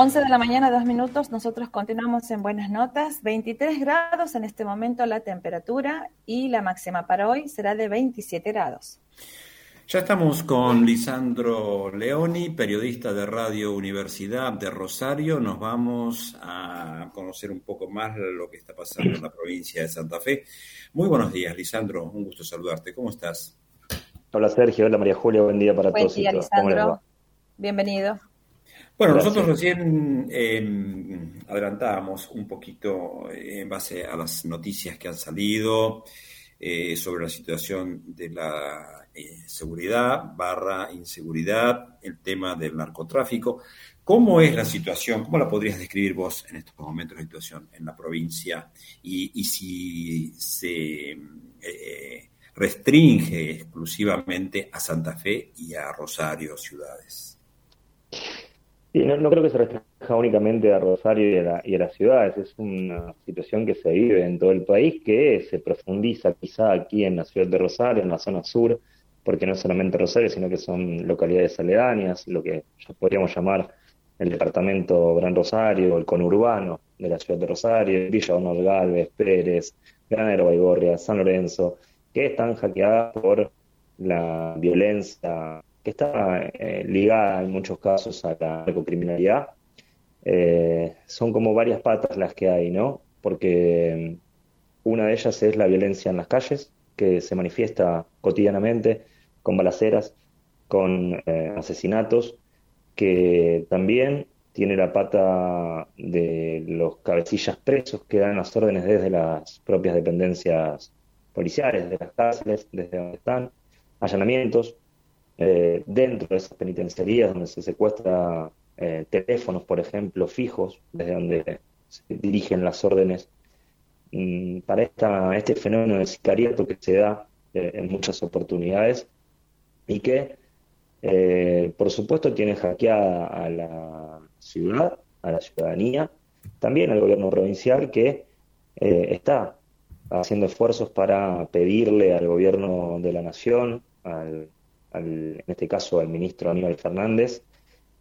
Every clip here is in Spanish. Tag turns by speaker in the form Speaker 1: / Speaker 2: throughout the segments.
Speaker 1: 11 de la mañana, dos minutos. Nosotros continuamos en buenas notas. 23 grados en este momento la temperatura y la máxima para hoy será de 27 grados.
Speaker 2: Ya estamos con Lisandro Leoni, periodista de Radio Universidad de Rosario. Nos vamos a conocer un poco más lo que está pasando en la provincia de Santa Fe. Muy buenos días, Lisandro. Un gusto saludarte. ¿Cómo estás?
Speaker 3: Hola Sergio, hola María Julia, buen día para todos.
Speaker 1: Buen día, Lisandro. Bienvenido.
Speaker 2: Bueno, nosotros recién eh, adelantábamos un poquito eh, en base a las noticias que han salido eh, sobre la situación de la seguridad barra inseguridad, el tema del narcotráfico. ¿Cómo es la situación? ¿Cómo la podrías describir vos en estos momentos la situación en la provincia? Y, y si se restringe exclusivamente a Santa Fe y a Rosario ciudades
Speaker 3: no, creo que se restrinja únicamente a Rosario y a, la, y a, las ciudades, es una situación que se vive en todo el país, que se profundiza quizá aquí en la ciudad de Rosario, en la zona sur, porque no es solamente Rosario, sino que son localidades aledañas, lo que podríamos llamar el departamento Gran Rosario, el conurbano de la ciudad de Rosario, Villa Honor Galvez, Pérez, Granero Baigorria, San Lorenzo, que están hackeadas por la violencia que está eh, ligada en muchos casos a la narcocriminalidad. Eh, son como varias patas las que hay, ¿no? Porque mm, una de ellas es la violencia en las calles, que se manifiesta cotidianamente con balaceras, con eh, asesinatos, que también tiene la pata de los cabecillas presos que dan las órdenes desde las propias dependencias policiales, de las cárceles, desde donde están, allanamientos, eh, dentro de esas penitenciarías donde se secuestra eh, teléfonos, por ejemplo, fijos, desde donde se dirigen las órdenes, mm, para esta, este fenómeno de sicariato que se da eh, en muchas oportunidades y que, por supuesto, tiene hackeada a la ciudad, a la ciudadanía, también al gobierno provincial que está haciendo esfuerzos para pedirle al gobierno de la nación, al en este caso al ministro Aníbal Fernández,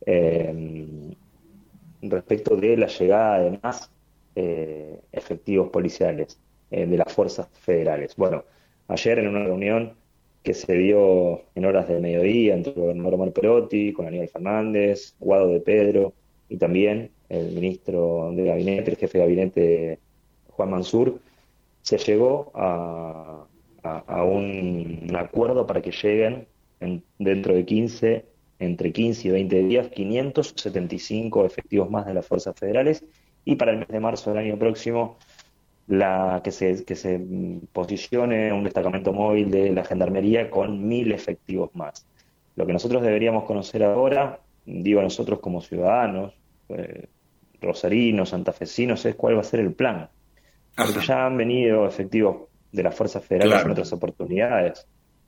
Speaker 3: eh, respecto de la llegada de más eh, efectivos policiales eh, de las fuerzas federales. Bueno, ayer en una reunión que se dio en horas de mediodía entre el gobernador Omar Perotti, con Aníbal Fernández, Guado de Pedro y también el ministro de gabinete, el jefe de gabinete Juan Mansur, se llegó a, un acuerdo para que lleguen dentro de 15, entre 15 y 20 días, 575 efectivos más de las fuerzas federales y para el mes de marzo del año próximo la que se, que se posicione un destacamento móvil de la Gendarmería con mil efectivos más. Lo que nosotros deberíamos conocer ahora, digo nosotros como ciudadanos, eh, rosarinos, santafesinos, es cuál va a ser el plan. Porque ya han venido efectivos de las fuerzas federales en otras oportunidades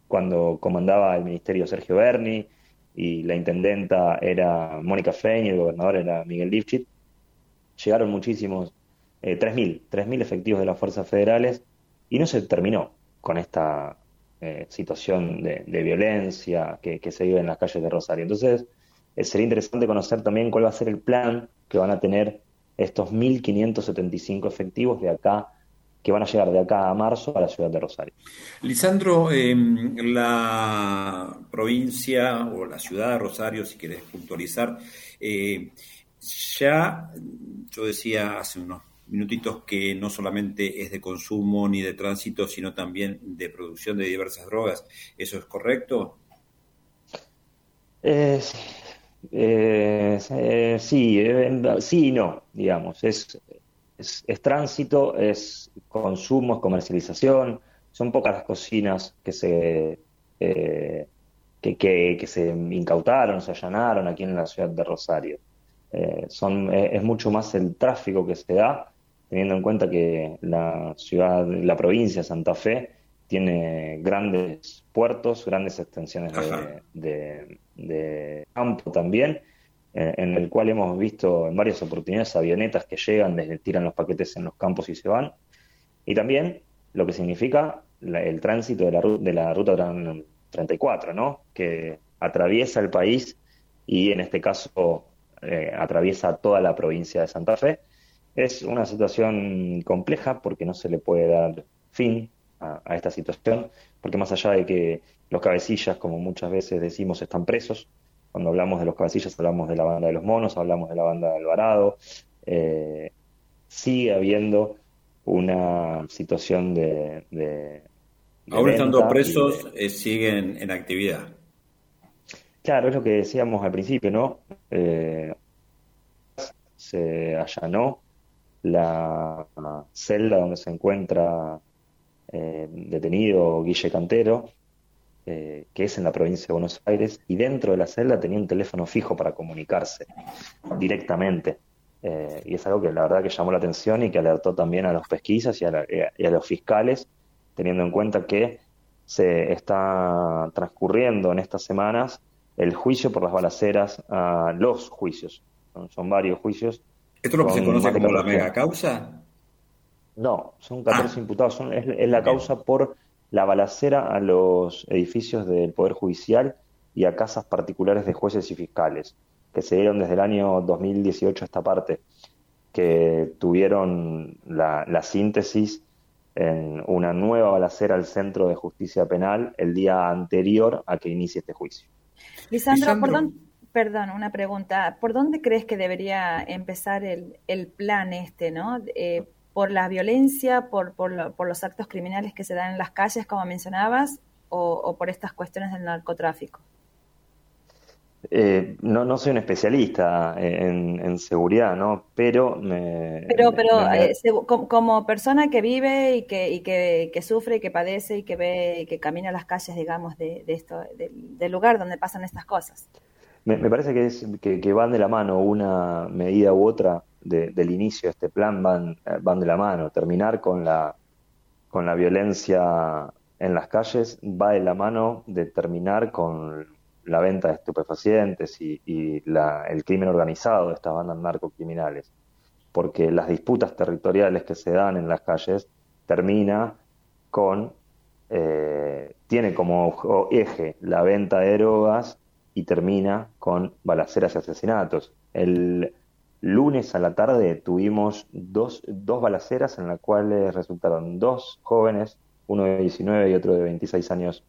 Speaker 3: cuando comandaba el ministerio Sergio Berni y la intendenta era Mónica Fein y el gobernador era Miguel Lifchit, llegaron muchísimos, eh, 3.000, 3.000 efectivos de las fuerzas federales y no se terminó con esta eh, situación de, violencia que, se vive en las calles de Rosario. Entonces, eh, sería interesante conocer también cuál va a ser el plan que van a tener estos 1.575 efectivos de acá que van a llegar de acá a marzo a la ciudad de Rosario.
Speaker 2: Lisandro, la provincia o la ciudad de Rosario, si querés puntualizar, eh, ya yo decía hace unos minutitos que no solamente es de consumo ni de tránsito, sino también de producción de diversas drogas. ¿Eso es correcto?
Speaker 3: Eh, eh, sí, sí y no, digamos. Es, es, tránsito, es consumo, es comercialización. Son pocas las cocinas que se, eh, que, se incautaron, se allanaron aquí en la ciudad de Rosario. Eh, son, eh, es mucho más el tráfico que se da, teniendo en cuenta que la ciudad, la provincia de Santa Fe tiene grandes puertos, grandes extensiones de campo también, en el cual hemos visto en varias oportunidades avionetas que llegan, desde tiran los paquetes en los campos y se van, y también lo que significa el tránsito de la, de la ruta 34, ¿no? que atraviesa el país y en este caso eh, atraviesa toda la provincia de Santa Fe. Es una situación compleja porque no se le puede dar fin a, esta situación, porque más allá de que los cabecillas, como muchas veces decimos, están presos, cuando hablamos de los cabecillas hablamos de la banda de los monos, hablamos de la banda de Alvarado, eh, sigue habiendo una situación de...
Speaker 2: Ahora estando presos, eh, siguen en actividad.
Speaker 3: Claro, es lo que decíamos al principio, ¿no? Eh, se allanó la celda donde se encuentra eh, detenido Guille Cantero, que es en la provincia de Buenos Aires, y dentro de la celda tenía un teléfono fijo para comunicarse directamente. Eh, y es algo que la verdad que llamó la atención y que alertó también a los pesquisas y a, los fiscales, teniendo en cuenta que se está transcurriendo en estas semanas el juicio por las balaceras, a los juicios, son, varios juicios.
Speaker 2: ¿Esto es lo que se conoce como la mega causa?
Speaker 3: No, son 14 ah. imputados, es, la causa por la balacera a los edificios del Poder Judicial y a casas particulares de jueces y fiscales que se dieron desde el año 2018 a esta parte, que tuvieron la, síntesis en una nueva balacera al Centro de Justicia Penal el día anterior a que inicie este juicio.
Speaker 1: Lisandro, Perdón, una pregunta. ¿Por dónde crees que debería empezar el, el plan este, no? Eh, ¿Por la violencia, por, por, por, los actos criminales que se dan en las calles, como mencionabas, o por estas cuestiones del narcotráfico?
Speaker 3: Eh, no, no soy un especialista en, seguridad, ¿no? Pero me,
Speaker 1: Pero, pero eh, como persona que vive y que, y que, que, sufre y que padece y que ve y que camina las calles, digamos, de, esto, del lugar donde pasan estas cosas.
Speaker 3: Me, parece que, es, que, van de la mano una medida u otra del inicio de este plan, van, van de la mano. Terminar con la, con la violencia en las calles va de la mano de terminar con la venta de estupefacientes y, el crimen organizado de estas bandas narcocriminales, porque las disputas territoriales que se dan en las calles termina con, eh, tiene como eje la venta de drogas y termina con balaceras y asesinatos. El lunes a la tarde tuvimos dos, dos balaceras en las cuales resultaron dos jóvenes, uno de 19 y otro de 26 años,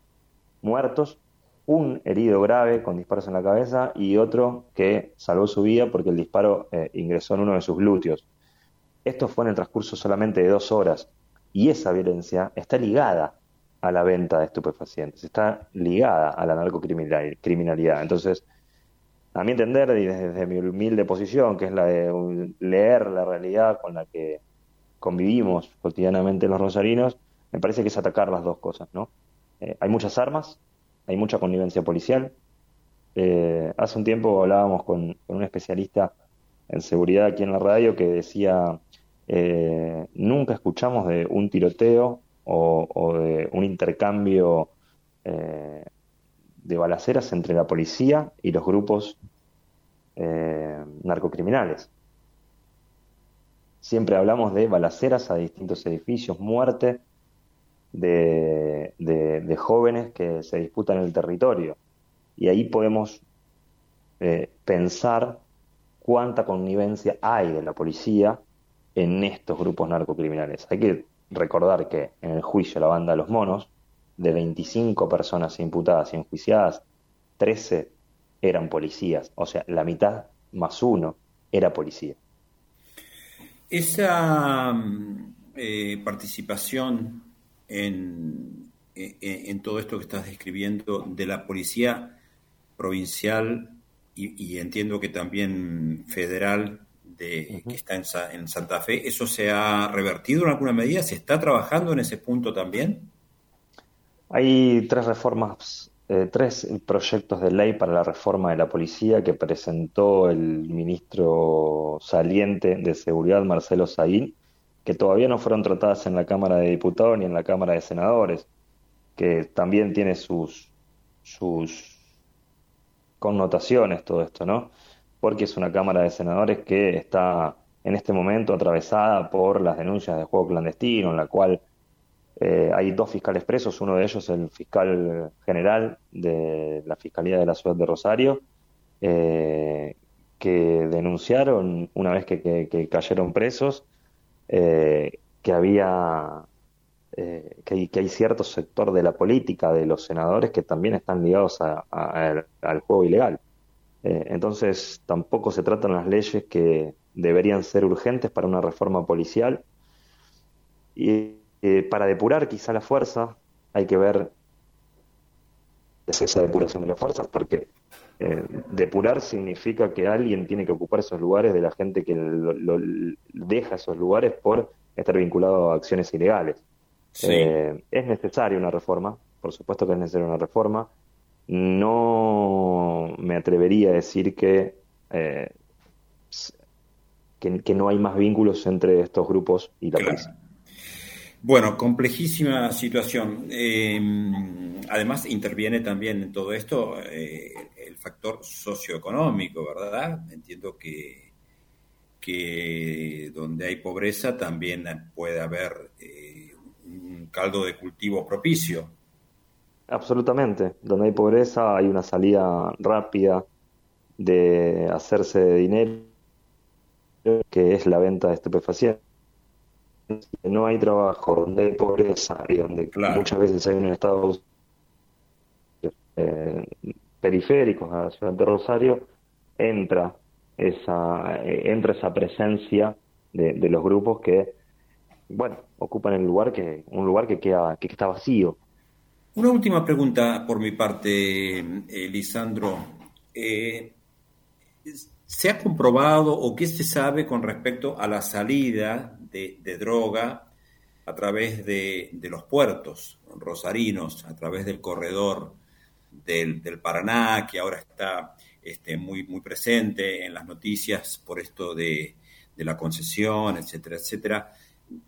Speaker 3: muertos un herido grave con disparos en la cabeza y otro que salvó su vida porque el disparo eh, ingresó en uno de sus glúteos. Esto fue en el transcurso solamente de dos horas y esa violencia está ligada a la venta de estupefacientes, está ligada a la narcocriminalidad. Entonces, a mi entender y desde mi humilde posición, que es la de leer la realidad con la que convivimos cotidianamente los rosarinos, me parece que es atacar las dos cosas, ¿no? Eh, hay muchas armas, hay mucha connivencia policial. Eh, hace un tiempo hablábamos con, un especialista en seguridad aquí en la radio que decía, eh, nunca escuchamos de un tiroteo o, de un intercambio de balaceras entre la policía y los grupos narcocriminales. Siempre hablamos de balaceras a distintos edificios, muerte, de, jóvenes que se disputan el territorio. Y ahí podemos eh, pensar cuánta connivencia hay de la policía en estos grupos narcocriminales. Hay que recordar que en el juicio la banda de los monos, de 25 personas imputadas y enjuiciadas, 13 eran policías, o sea, la mitad más uno era policía.
Speaker 2: Esa mm, eh, participación en, en, todo esto que estás describiendo de la policía provincial y, entiendo que también federal de, que está en, Santa Fe, ¿eso se ha revertido en alguna medida? ¿Se está trabajando en ese punto también?
Speaker 3: Hay tres reformas, eh, tres proyectos de ley para la reforma de la policía que presentó el ministro saliente de Seguridad, Marcelo Saín, que todavía no fueron tratadas en la Cámara de Diputados ni en la Cámara de Senadores, que también tiene sus, sus connotaciones todo esto, ¿no? Porque es una Cámara de Senadores que está en este momento atravesada por las denuncias de juego clandestino, en la cual eh, hay dos fiscales presos, uno de ellos el fiscal general de la Fiscalía de la Ciudad de Rosario, eh, que denunciaron una vez que, cayeron presos eh, que había que, hay, cierto sector de la política de los senadores que también están ligados al juego ilegal. Entonces tampoco se tratan las leyes que deberían ser urgentes para una reforma policial. Y para depurar quizá la fuerza hay que ver esa depuración de las fuerzas, porque eh, depurar significa que alguien tiene que ocupar esos lugares de la gente que lo, deja esos lugares por estar vinculado a acciones ilegales. Eh, es necesaria una reforma, por supuesto que es necesaria una reforma. No me atrevería a decir que, eh, que, no hay más vínculos entre estos grupos y la policía.
Speaker 2: Bueno, complejísima situación. además, interviene también en todo esto el factor socioeconómico, ¿verdad? Entiendo que, que donde hay pobreza también puede haber eh, un caldo de cultivo propicio.
Speaker 3: Absolutamente. Donde hay pobreza hay una salida rápida de hacerse de dinero, que es la venta de estupefacientes. No hay trabajo, donde hay pobreza y donde muchas veces hay un estado eh, periféricos a la ciudad de Rosario, entra esa, eh, entra esa presencia de, los grupos que, bueno, ocupan el lugar que, un lugar que queda, que está vacío.
Speaker 2: Una última pregunta por mi parte, eh, Lisandro. Eh, ¿Se ha comprobado o qué se sabe con respecto a la salida de, droga a través de, de, los puertos rosarinos, a través del corredor del, Paraná, que ahora está este, muy, muy presente en las noticias por esto de, la concesión, etcétera, etcétera,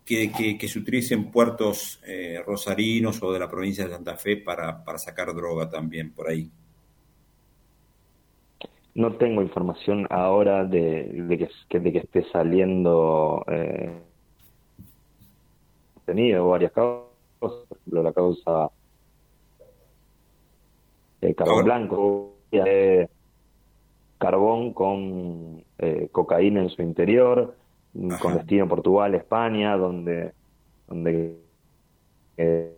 Speaker 2: que, que, se utilicen puertos eh, rosarinos o de la provincia de Santa Fe para, sacar droga también por ahí.
Speaker 3: No tengo información ahora de, de, que, de que esté saliendo eh, tenido varias causas, por ejemplo, la causa eh, carbón blanco, eh, carbón con eh, cocaína en su interior, con destino Portugal, España, donde, donde eh,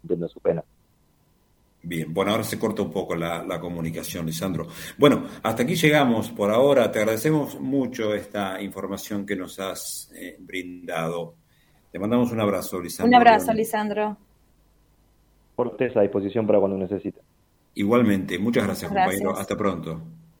Speaker 3: cumpliendo su pena.
Speaker 2: Bien, bueno, ahora se corta un poco la, la, comunicación, Lisandro. Bueno, hasta aquí llegamos por ahora. Te agradecemos mucho esta información que nos has brindado. Te mandamos un abrazo, Lisandro.
Speaker 1: Un abrazo, Lisandro
Speaker 3: a disposición para cuando necesite.
Speaker 2: Igualmente, muchas gracias, compañero. Hasta pronto.